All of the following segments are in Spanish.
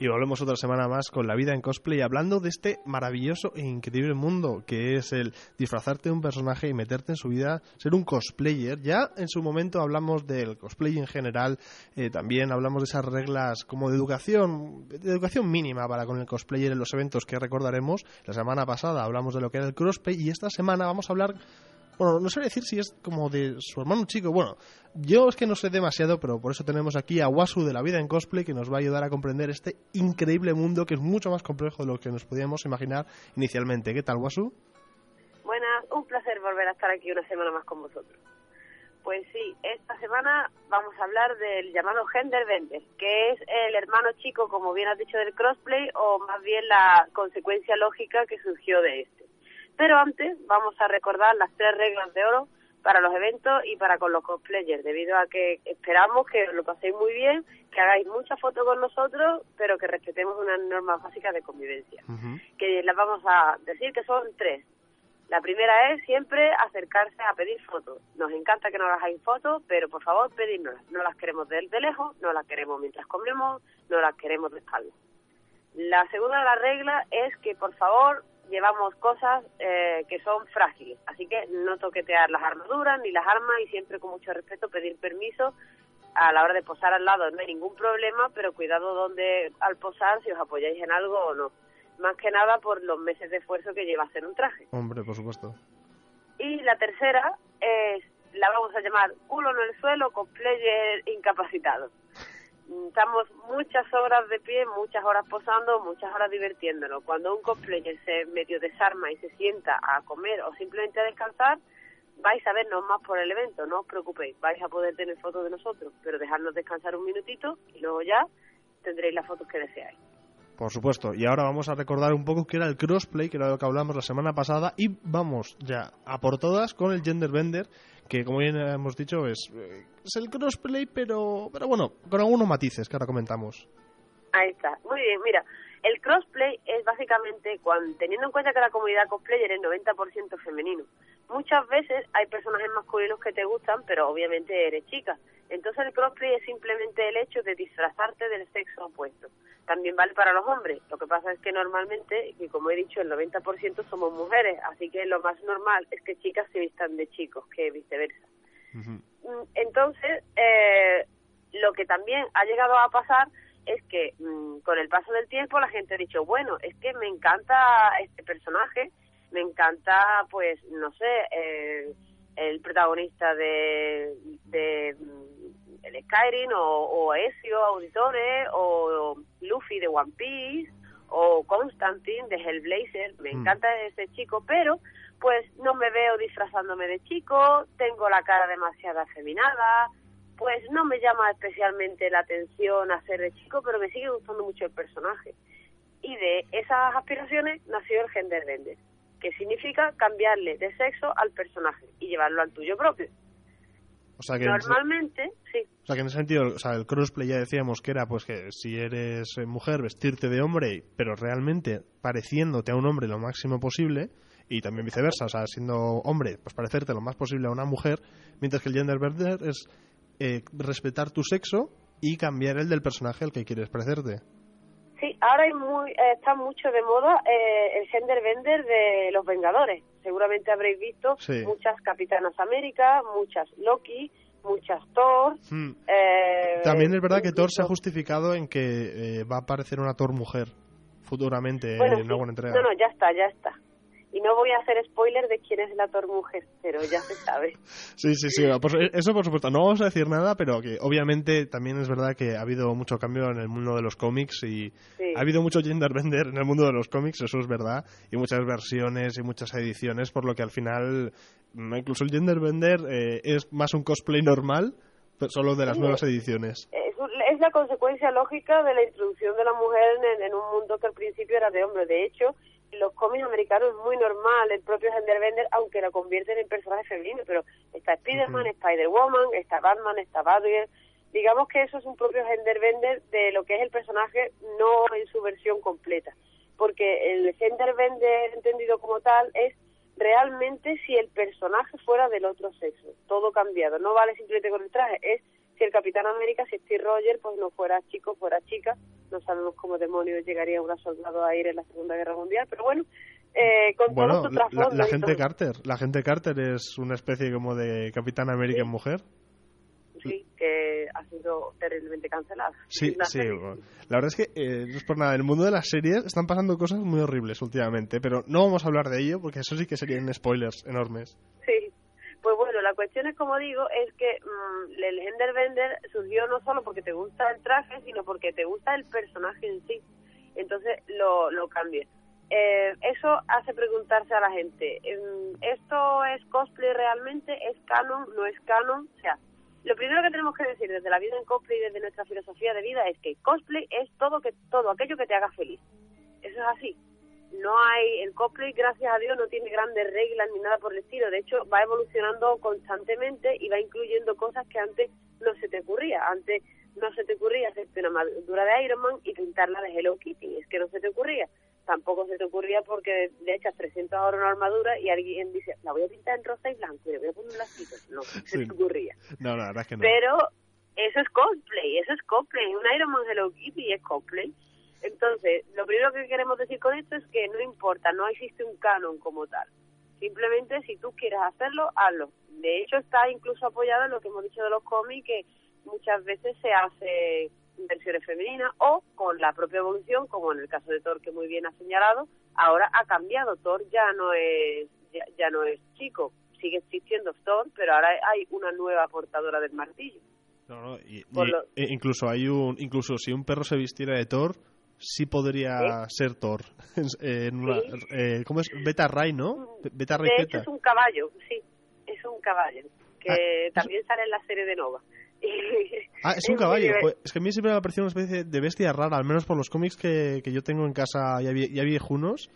Y volvemos otra semana más con la vida en cosplay, hablando de este maravilloso e increíble mundo que es el disfrazarte de un personaje y meterte en su vida, ser un cosplayer. Ya en su momento hablamos del cosplay en general, eh, también hablamos de esas reglas como de educación, de educación mínima para con el cosplayer en los eventos que recordaremos. La semana pasada hablamos de lo que era el crossplay y esta semana vamos a hablar bueno, no sé decir si es como de su hermano chico. Bueno, yo es que no sé demasiado, pero por eso tenemos aquí a Wasu de la vida en cosplay que nos va a ayudar a comprender este increíble mundo que es mucho más complejo de lo que nos podíamos imaginar inicialmente. ¿Qué tal, Wasu? Buenas, un placer volver a estar aquí una semana más con vosotros. Pues sí, esta semana vamos a hablar del llamado gender bender, que es el hermano chico, como bien has dicho, del crossplay, o más bien la consecuencia lógica que surgió de este. Pero antes vamos a recordar las tres reglas de oro para los eventos y para con los cosplayers, debido a que esperamos que lo paséis muy bien, que hagáis muchas fotos con nosotros, pero que respetemos unas normas básicas de convivencia. Que las vamos a decir que son tres. La primera es siempre acercarse a pedir fotos. Nos encanta que nos hagáis fotos, pero por favor pedidnoslas. No las queremos de, de lejos, no las queremos mientras comemos, no las queremos de espalda. La segunda de las reglas es que por favor llevamos cosas eh, que son frágiles, así que no toquetear las armaduras ni las armas y siempre con mucho respeto pedir permiso a la hora de posar al lado no hay ningún problema, pero cuidado donde al posar si os apoyáis en algo o no. Más que nada por los meses de esfuerzo que lleva hacer un traje. Hombre, por supuesto. Y la tercera es, la vamos a llamar culo en el suelo con player incapacitado estamos muchas horas de pie, muchas horas posando, muchas horas divirtiéndonos. Cuando un cosplayer se medio desarma y se sienta a comer o simplemente a descansar, vais a vernos más por el evento, no os preocupéis, vais a poder tener fotos de nosotros, pero dejadnos descansar un minutito y luego ya tendréis las fotos que deseáis. Por supuesto, y ahora vamos a recordar un poco qué era el crossplay, que era lo que hablamos la semana pasada, y vamos ya a por todas con el gender bender, que como bien hemos dicho es, es el crossplay, pero, pero bueno, con algunos matices que ahora comentamos. Ahí está, muy bien, mira, el crossplay es básicamente, cuando, teniendo en cuenta que la comunidad cosplayer es 90% femenino, muchas veces hay personajes masculinos que te gustan, pero obviamente eres chica. Entonces el crossplay es simplemente el hecho de disfrazarte del sexo opuesto. También vale para los hombres. Lo que pasa es que normalmente, y como he dicho, el 90% somos mujeres, así que lo más normal es que chicas se vistan de chicos, que viceversa. Mm, entonces, eh, lo que también ha llegado a pasar es que mm, con el paso del tiempo la gente ha dicho, bueno, es que me encanta este personaje, me encanta, pues, no sé, eh, el protagonista de, Skyrim o, o Ezio Auditore o Luffy de One Piece o Constantine de Hellblazer, me mm. encanta ese chico, pero pues no me veo disfrazándome de chico, tengo la cara demasiado afeminada, pues no me llama especialmente la atención hacer de chico, pero me sigue gustando mucho el personaje. Y de esas aspiraciones nació el gender bender, que significa cambiarle de sexo al personaje y llevarlo al tuyo propio. O sea que Normalmente, sí. O sea que en ese sentido, o sea, el crossplay ya decíamos que era pues que si eres mujer vestirte de hombre, pero realmente pareciéndote a un hombre lo máximo posible, y también viceversa, o sea, siendo hombre, pues parecerte lo más posible a una mujer, mientras que el gender bender es eh, respetar tu sexo y cambiar el del personaje al que quieres parecerte. Sí, ahora hay muy, eh, está mucho de moda eh, el gender bender de los Vengadores. Seguramente habréis visto muchas Capitanas América, muchas Loki, muchas Thor. Hmm. También es verdad que Thor se ha justificado en que va a aparecer una Thor mujer futuramente en alguna entrega. No, no, ya está, ya está y no voy a hacer spoiler de quién es la mujer, pero ya se sabe. sí, sí, sí, eso por supuesto. No vamos a decir nada, pero que obviamente también es verdad que ha habido mucho cambio en el mundo de los cómics y ha habido mucho gender bender en el mundo de los cómics, eso es verdad, y muchas versiones y muchas ediciones, por lo que al final mm, incluso el gender bender eh, es más un cosplay normal, solo de las nuevas ediciones. Es, la consecuencia lógica de la introducción de la mujer en, en un mundo que al principio era de hombre. De hecho, los cómics americanos es muy normal el propio genderbender, aunque lo convierten en personajes femeninos, pero está Spider-Man, Spider-Woman, está Batman, está Batgirl, digamos que eso es un propio genderbender de lo que es el personaje, no en su versión completa, porque el genderbender entendido como tal es realmente si el personaje fuera del otro sexo, todo cambiado, no vale simplemente con el traje, es Capitán América, si Steve Rogers, pues no fuera chico, fuera chica, no sabemos cómo demonios llegaría una soldado a ir en la Segunda Guerra Mundial, pero bueno, eh, con bueno, todo su la, la gente. Carter, la gente Carter es una especie como de Capitán América en mujer. Sí, que ha sido terriblemente cancelada. Sí, La sí. bueno. La verdad es que eh, no es por nada. En el mundo de las series están pasando cosas muy horribles últimamente, pero no vamos a hablar de ello porque eso sí que serían spoilers enormes. Sí. La cuestión es, como digo, es que mm, el Genderbender surgió no solo porque te gusta el traje, sino porque te gusta el personaje en sí. Entonces lo, lo cambia. Eh, eso hace preguntarse a la gente, em, ¿esto es cosplay realmente? ¿Es canon? ¿No es canon? O sea, lo primero que tenemos que decir desde la vida en cosplay y desde nuestra filosofía de vida es que cosplay es todo que todo aquello que te haga feliz. Eso es así. No hay el cosplay, gracias a Dios, no tiene grandes reglas ni nada por el estilo. De hecho, va evolucionando constantemente y va incluyendo cosas que antes no se te ocurría. Antes no se te ocurría hacerte una armadura de Iron Man y pintarla de Hello Kitty. Es que no se te ocurría. Tampoco se te ocurría porque le echas 300 euros una armadura y alguien dice, la voy a pintar en rosa y blanco y le voy a poner un lacito. No, se te ocurría. No, la verdad es que no. Pero eso es cosplay, eso es cosplay. Un Iron Man Hello Kitty es cosplay. Entonces, lo primero que queremos decir con esto es que no importa, no existe un canon como tal. Simplemente si tú quieres hacerlo, hazlo. De hecho, está incluso apoyado en lo que hemos dicho de los cómics, que muchas veces se hace versiones femeninas o con la propia evolución, como en el caso de Thor, que muy bien ha señalado, ahora ha cambiado. Thor ya no es ya, ya no es chico, sigue existiendo Thor, pero ahora hay una nueva portadora del martillo. No, no, y- Por y- lo- e incluso hay un incluso si un perro se vistiera de Thor sí podría ser Thor. En una, Sí. eh, ¿cómo es? Beta Ray no Beta Ray De hecho, es un caballo, sí, es un caballo, que Ah, también sale en la serie de Nova. ah es un caballo. Joder, es que a mí siempre me ha parecido una especie de bestia rara al menos por los cómics que, que yo tengo en casa ya, vie- ya viejunos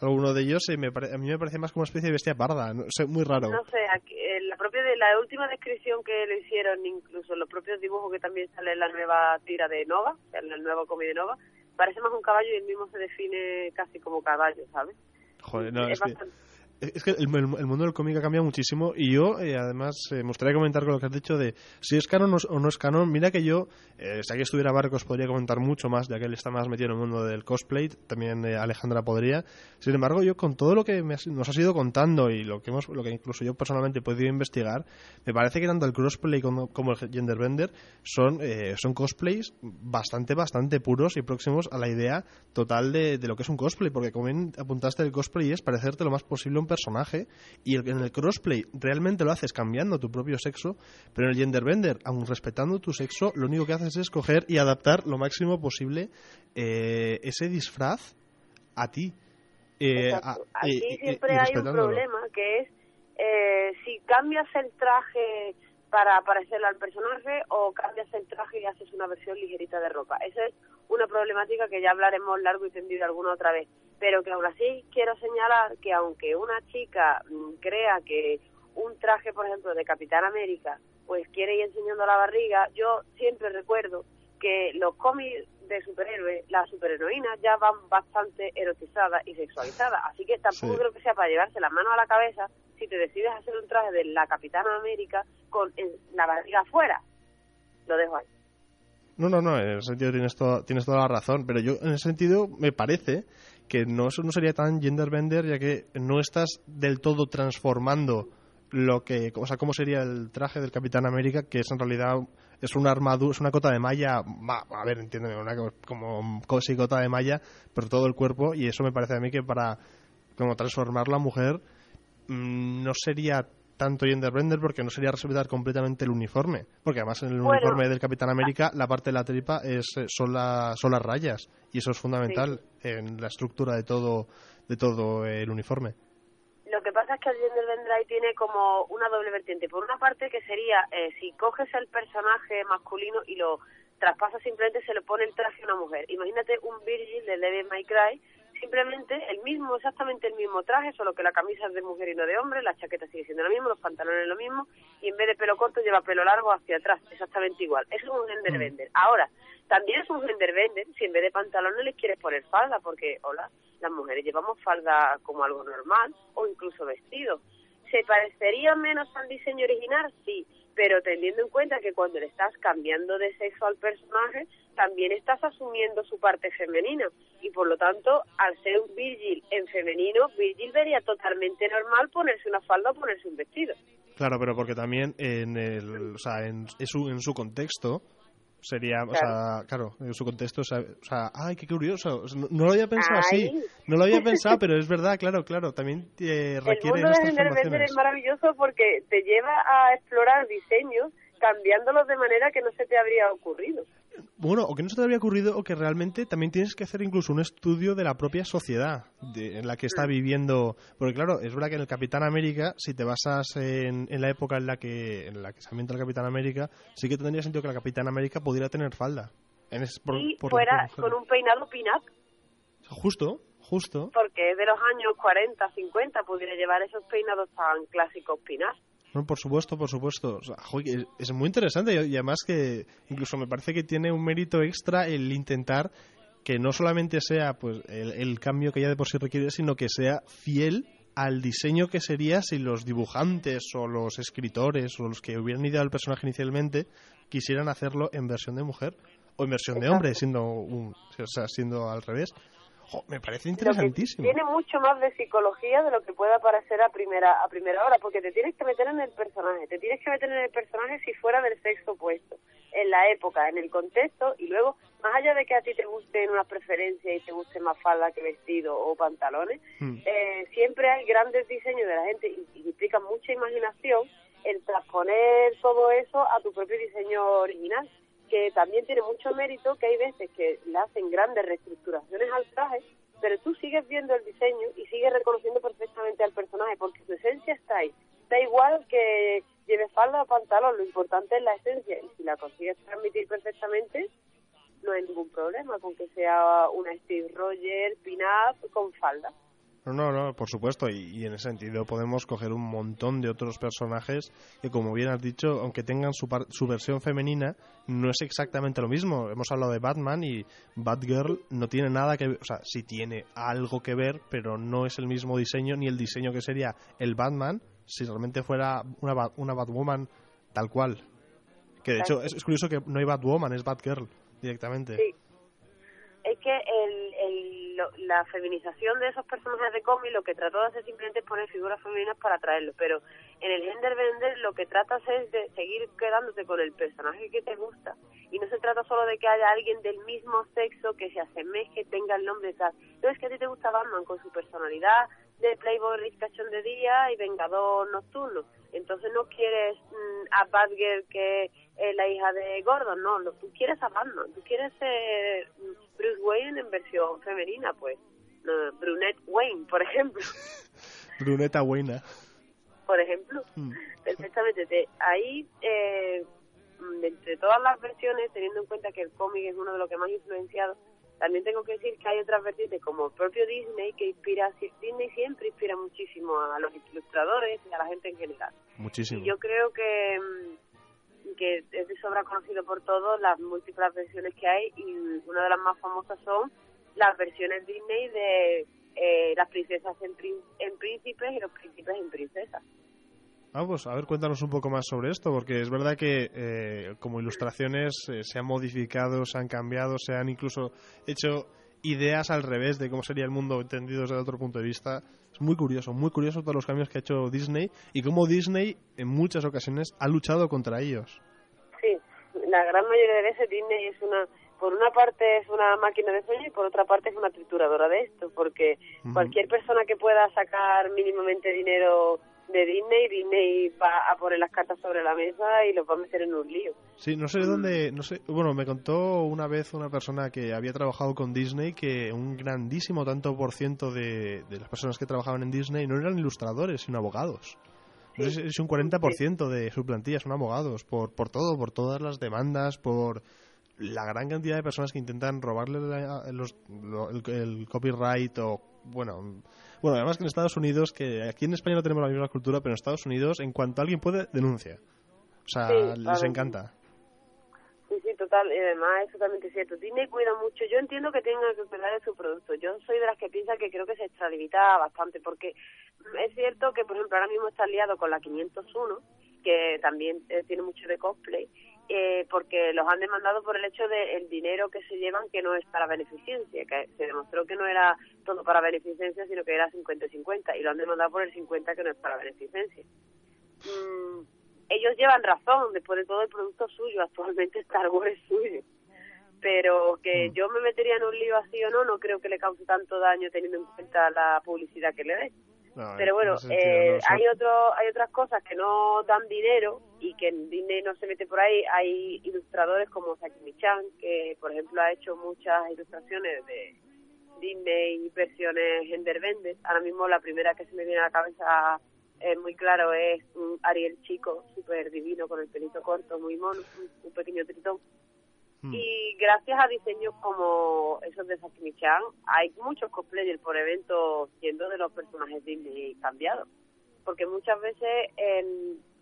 alguno de ellos eh, me pare- a mí me parece más como una especie de bestia parda no sé, muy raro. No sé, aquí, eh, la propia de la última descripción que le hicieron, incluso los propios dibujos que también sale en la nueva tira de Nova, en el nuevo cómic de Nova, parece más un caballo y el mismo se define casi como caballo, ¿sabes? Joder, no, es es bastante- Es que el, mundo del cómic ha cambiado muchísimo y yo, eh, además, eh, me gustaría comentar con lo que has dicho de si es canon o no- es canon. Mira que yo, eh, si aquí estuviera Barcos, podría comentar mucho más, ya que él está más metido en el mundo del cosplay. También eh, Alejandra podría. Sin embargo, yo con todo lo que nos has ido contando y lo que, hemos, lo que incluso yo personalmente he podido investigar, me parece que tanto el crossplay como, como el genderbender son, eh, son cosplays bastante, bastante puros y próximos a la idea total de, de lo que es un cosplay. Porque como apuntaste, el cosplay es parecerte lo más posible un personaje y el, en el crossplay realmente lo haces cambiando tu propio sexo, pero en el genderbender, aun respetando tu sexo, lo único que haces es coger y adaptar lo máximo posible eh, ese disfraz a ti. Eh, a- Aquí y- siempre hay un problema que es eh, si cambias el traje para parecerlo al personaje o cambias el traje y haces una versión ligerita de ropa. Esa es una problemática que ya hablaremos largo y tendido alguna otra vez. Pero que aún así quiero señalar que aunque una chica mm, crea que un traje, por ejemplo, de Capitán América, pues quiere ir enseñando la barriga, yo siempre recuerdo que los cómics de superhéroes, las superheroínas ya van bastante erotizadas y sexualizadas. Así que tampoco Sí. creo que sea para llevarse las manos a la cabeza si te decides hacer un traje de la Capitana América con la barriga afuera. Lo dejo ahí. No, no, no, en ese sentido tienes, toda- tienes toda la razón, pero yo en ese sentido me parece que no, eso no sería tan genderbender ya que no estás del todo transformando lo que, o sea, cómo sería el traje del Capitán América, que es en realidad es una armadura, es una cota de malla, ma- a ver, entiéndeme, una co- como casi cota de malla, pero todo el cuerpo y eso me parece a mí que para como transformar la mujer mm, no sería tanto genderbender porque no sería respetar completamente el uniforme, porque además en el Bueno. uniforme del Capitán América la parte de la tripa es eh, son, la- son las rayas y eso es fundamental en la estructura de todo de todo el uniforme. Lo que pasa es que el gender bender tiene como una doble vertiente. Por una parte que sería, eh, si coges el personaje masculino y lo traspasas simplemente se le pone el traje a una mujer. Imagínate un Virgil de Devil May Cry, simplemente el mismo, exactamente el mismo traje, solo que la camisa es de mujer y no de hombre, la chaqueta sigue siendo lo mismo, los pantalones lo mismo, y en vez de pelo corto lleva pelo largo hacia atrás, exactamente igual. Eso es un gender Mm. bender. Ahora, también es un gender bender si en vez de pantalones les quieres poner falda, porque, hola, las mujeres llevamos falda como algo normal o incluso vestido. ¿Se parecería menos al diseño original? Sí, pero teniendo en cuenta que cuando le estás cambiando de sexo al personaje, también estás asumiendo su parte femenina. Y por lo tanto al ser un Virgil en femenino Virgil vería totalmente normal ponerse una falda o ponerse un vestido. Claro pero porque también en el o sea en, su, en su contexto sería, o sea, claro, en su contexto, o sea, ay, qué curioso, no, lo había pensado así, no lo había pensado, pero es verdad, claro, claro, también te requiere El mundo de es maravilloso porque te lleva a explorar diseños cambiándolos de manera que no se te habría ocurrido. Bueno, o que no se te habría ocurrido o que realmente también tienes que hacer incluso un estudio de la propia sociedad en la que está mm. viviendo. Porque claro, es verdad que en el Capitán América, si te basas en, la época en la que en la que se ambienta el Capitán América, sí que tendría sentido que la Capitán América pudiera tener falda. En y fuera con un peinado pin-up. Justo, justo. Porque de los años 40, 50 pudiera llevar esos peinados tan clásicos pin-up por supuesto, por supuesto. es muy interesante y además que incluso me parece que tiene un mérito extra el intentar que no solamente sea pues el, cambio que ya de por sí requiere, sino que sea fiel al diseño que sería si los dibujantes o los escritores o los que hubieran ideado el personaje inicialmente quisieran hacerlo en versión de mujer o en versión de hombre, siendo un, o sea, siendo al revés me parece interesantísimo. Tiene mucho más de psicología de lo que pueda parecer a primera a primera hora, porque te tienes que meter en el personaje, te tienes que meter en el personaje si fuera del sexo opuesto, en la época, en el contexto, y luego, más allá de que a ti te guste una preferencia y te guste más falda que vestido o pantalones, hmm. eh, siempre hay grandes diseños de la gente y, y implica mucha imaginación el transponer todo eso a tu propio diseño original que también tiene mucho mérito, que hay veces que le hacen grandes reestructuraciones al traje, pero tú sigues viendo el diseño y sigues reconociendo perfectamente al personaje, porque su esencia está ahí. Da igual que lleve falda o pantalón, lo importante es la esencia, y si la consigues transmitir perfectamente, no hay ningún problema con que sea una Steve Rogers, pin-up, con falda. No, no, por supuesto, y, en ese sentido podemos coger un montón de otros personajes que, como bien has dicho, aunque tengan su, su versión femenina, no es exactamente lo mismo. Hemos hablado de Batman y Batgirl no tiene nada que ver, o sea, sí tiene algo que ver, pero no es el mismo diseño ni el diseño que sería el Batman si realmente fuera una, una Batwoman tal cual. Que de hecho es, curioso que no hay Batwoman, es Batgirl directamente. Sí. Es que el la feminización de esos personajes de cómic lo que trató de hacer simplemente es poner figuras femeninas para atraerlo, pero en el gender bender lo que tratas es de seguir quedándote con el personaje que te gusta y no se trata solo de que haya alguien del mismo sexo que se asemeje, tenga el nombre tal. No es que a ti te gusta Batman con su personalidad de Playboy Rich de día y Vengador nocturno. Entonces no quieres mm, a Batgirl que es la hija de Gordon, no, no, tú quieres a Batman, tú quieres ser Bruce Wayne en versión femenina, pues. Brunette Wayne, por ejemplo. Bruneta Wayne. Por ejemplo. Mm. Perfectamente. ahí, eh, entre todas las versiones, teniendo en cuenta que el cómic es uno de los que más influenciado, también tengo que decir que hay otras vertientes como el propio Disney que inspira, Disney siempre inspira muchísimo a los ilustradores y a la gente en general. Muchísimo. Y yo creo que que es de sobra conocido por todos las múltiples versiones que hay y una de las más famosas son las versiones Disney de eh, las princesas en, en príncipes y los príncipes en princesas. Vamos, a ver, cuéntanos un poco más sobre esto, porque es verdad que eh, como ilustraciones eh, se han modificado, se han cambiado, se han incluso hecho ideas al revés de cómo sería el mundo entendido desde otro punto de vista. Es muy curioso, muy curioso todos los cambios que ha hecho Disney y cómo Disney en muchas ocasiones ha luchado contra ellos. Sí, la gran mayoría de veces Disney es una, por una parte es una máquina de sueño y por otra parte es una trituradora de esto, porque cualquier persona que pueda sacar mínimamente dinero de Disney, Disney va a poner las cartas sobre la mesa y los va a meter en un lío. Sí, no sé de dónde, no sé, bueno, me contó una vez una persona que había trabajado con Disney que un grandísimo tanto por ciento de, las personas que trabajaban en Disney no eran ilustradores, sino abogados. es un 40% de su plantilla son abogados, por, por todo, por todas las demandas, por la gran cantidad de personas que intentan robarle el, copyright o, bueno, bueno, además que en Estados Unidos, que aquí en España no tenemos la misma cultura, pero en Estados Unidos, en cuanto alguien puede, denuncia. O sea, les encanta. Sí, sí, total. Y además es totalmente cierto. Disney cuida mucho. Yo entiendo que tenga que cuidar de su producto. Yo soy de las que piensa que creo que se extralimita bastante, porque es cierto que, por ejemplo, ahora mismo está liado con la 501, que también eh, tiene mucho de cosplay, eh, porque los han demandado por el hecho del dinero que se llevan que no es para beneficencia, que se demostró que no era todo para beneficencia, sino que era 50-50, y lo han demandado por el 50 que no es para beneficencia. Mm, ellos llevan razón, después de todo el producto suyo, actualmente Star Wars es suyo. Pero que mm. yo me metería en un lío así o no, no creo que le cause tanto daño teniendo en cuenta la publicidad que le dé. Pero bueno, eh, hay otro, hay otras cosas que no dan dinero y que Disney no se mete por ahí. Hay ilustradores como Saki Michan, que por ejemplo ha hecho muchas ilustraciones de Disney versiones Enderbender. Ahora mismo la primera que se me viene a la cabeza eh, muy claro es un Ariel chico, súper divino, con el pelito corto, muy mono, un, pequeño tritón. Hmm. Y gracias a diseños como esos de Sakimi-chan, hay muchos cosplayers por evento siendo de los personajes Disney cambiados. Porque muchas veces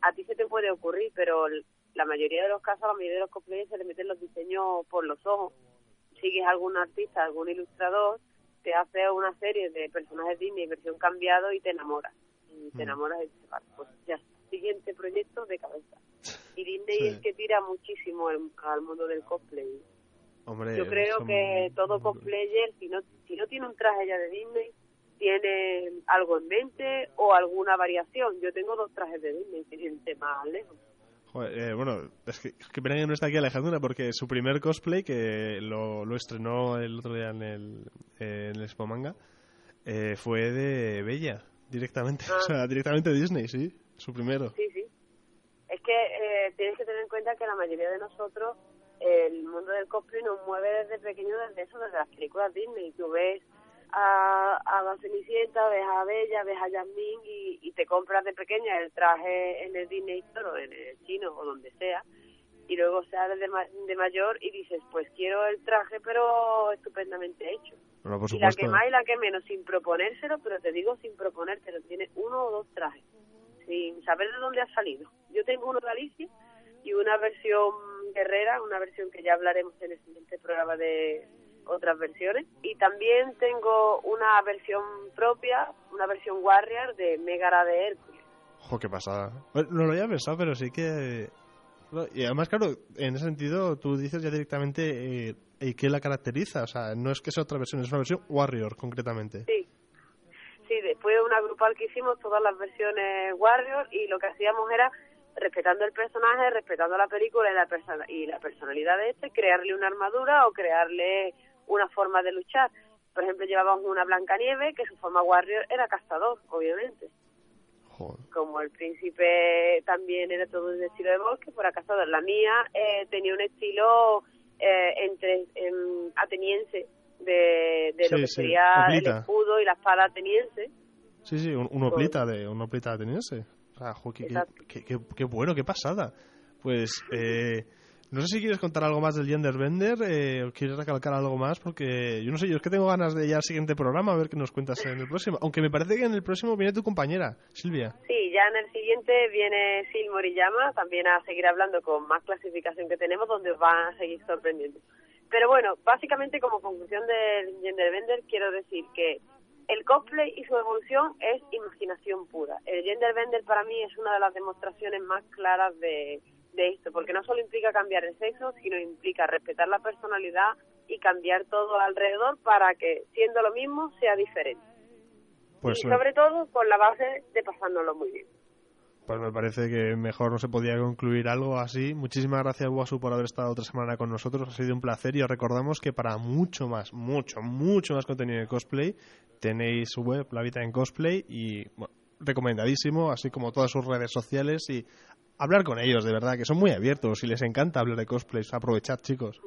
a ti se te puede ocurrir, pero la mayoría de los casos, a la mayoría de los cosplayers se le meten los diseños por los ojos. Sigues a algún artista, algún ilustrador, te hace una serie de personajes Disney versión cambiado y te enamoras te mm. enamoras de dices, pues ya, siguiente proyecto de cabeza. Y Disney es que tira muchísimo al mundo del cosplay. Yo creo que todo cosplayer, si no, si no tiene un traje ya de Disney, tiene algo en mente o alguna variación. Yo tengo dos trajes de Disney, que más lejos. Eh, bueno, es que, que pena que no está aquí Alejandra porque su primer cosplay, que lo, lo estrenó el otro día en el, en el Expo Manga, eh, fue de Bella. Directamente, o sea, ah. directamente Disney, sí, su primero. Sí, sí. Que eh, tienes que tener en cuenta que la mayoría de nosotros, el mundo del cosplay nos mueve desde pequeño, desde eso, desde las películas Disney. Tú ves a, a la Cenicienta, ves a Bella, ves a Jasmine y, y te compras de pequeña el traje en el Disney Store o en el chino o donde sea y luego sales de, de mayor y dices, pues quiero el traje pero estupendamente hecho. y la que más y la que menos, sin proponérselo, pero te digo sin proponértelo, tienes uno o dos trajes, sin saber de dónde ha salido. Yo tengo uno de Alicia y una versión guerrera, una versión que ya hablaremos en el siguiente programa de otras versiones. Y también tengo una versión propia, una versión Warrior de Megara de Hércules. Ojo, qué pasada. no lo había pensado, pero sí que y además, claro, en ese sentido, tú dices ya directamente eh, qué la caracteriza. O sea, no es que sea otra versión, es una versión Warrior, concretamente. Sí. Sí, después de una grupal que hicimos todas las versiones Warrior y lo que hacíamos era, respetando el personaje, respetando la película y la, persona y la personalidad de este, crearle una armadura o crearle una forma de luchar. Por ejemplo, llevábamos una Blancanieve que su forma Warrior era castador, obviamente. Como el príncipe también era todo un estilo de bosque, por acaso la mía eh, tenía un estilo eh, entre ateniense de, lo que sería el escudo y la espada ateniense. Sí, sí, un, oplita de un oplita ateniense. Qué, bueno, qué pasada. Pues eh, no sé si quieres contar algo más del Gender Bender eh, o quieres recalcar algo más, porque yo no sé, yo es que tengo ganas de ir al siguiente programa a ver qué nos cuentas en el próximo. Aunque me parece que en el próximo viene tu compañera, Silvia. Sí, ya en el siguiente viene Sil Moriyama también a seguir hablando con más clasificación que tenemos, donde os van a seguir sorprendiendo. Pero bueno, básicamente como conclusión del Gender Bender quiero decir que el cosplay y su evolución es imaginación pura. El Gender Bender para mí es una de las demostraciones más claras de de esto, porque no solo implica cambiar el sexo, sino implica respetar la personalidad y cambiar todo alrededor para que, siendo lo mismo, sea diferente. Pues y sobre todo con la base de pasárnoslo muy bien. Pues me parece que mejor no se podía concluir algo así. Muchísimas gracias, Guasu, por haber estado otra semana con nosotros. Ha sido un placer y os recordamos que para mucho más, mucho, mucho más contenido de cosplay, tenéis su web, La Vida en Cosplay, y recomendadísimo, así como todas sus redes sociales y hablar con ellos, de verdad, que son muy abiertos y les encanta hablar de cosplays. Aprovechad, chicos.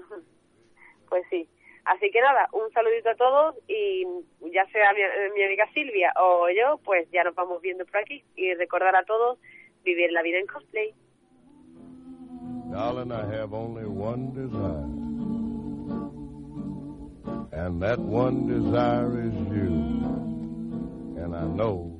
Pues sí. Así que nada, un saludito a todos y ya sea mi, amiga Silvia o yo, pues ya nos vamos viendo por aquí y recordar a todos vivir la vida en cosplay. Darling, I have only one desire. And that one desire is you. And I know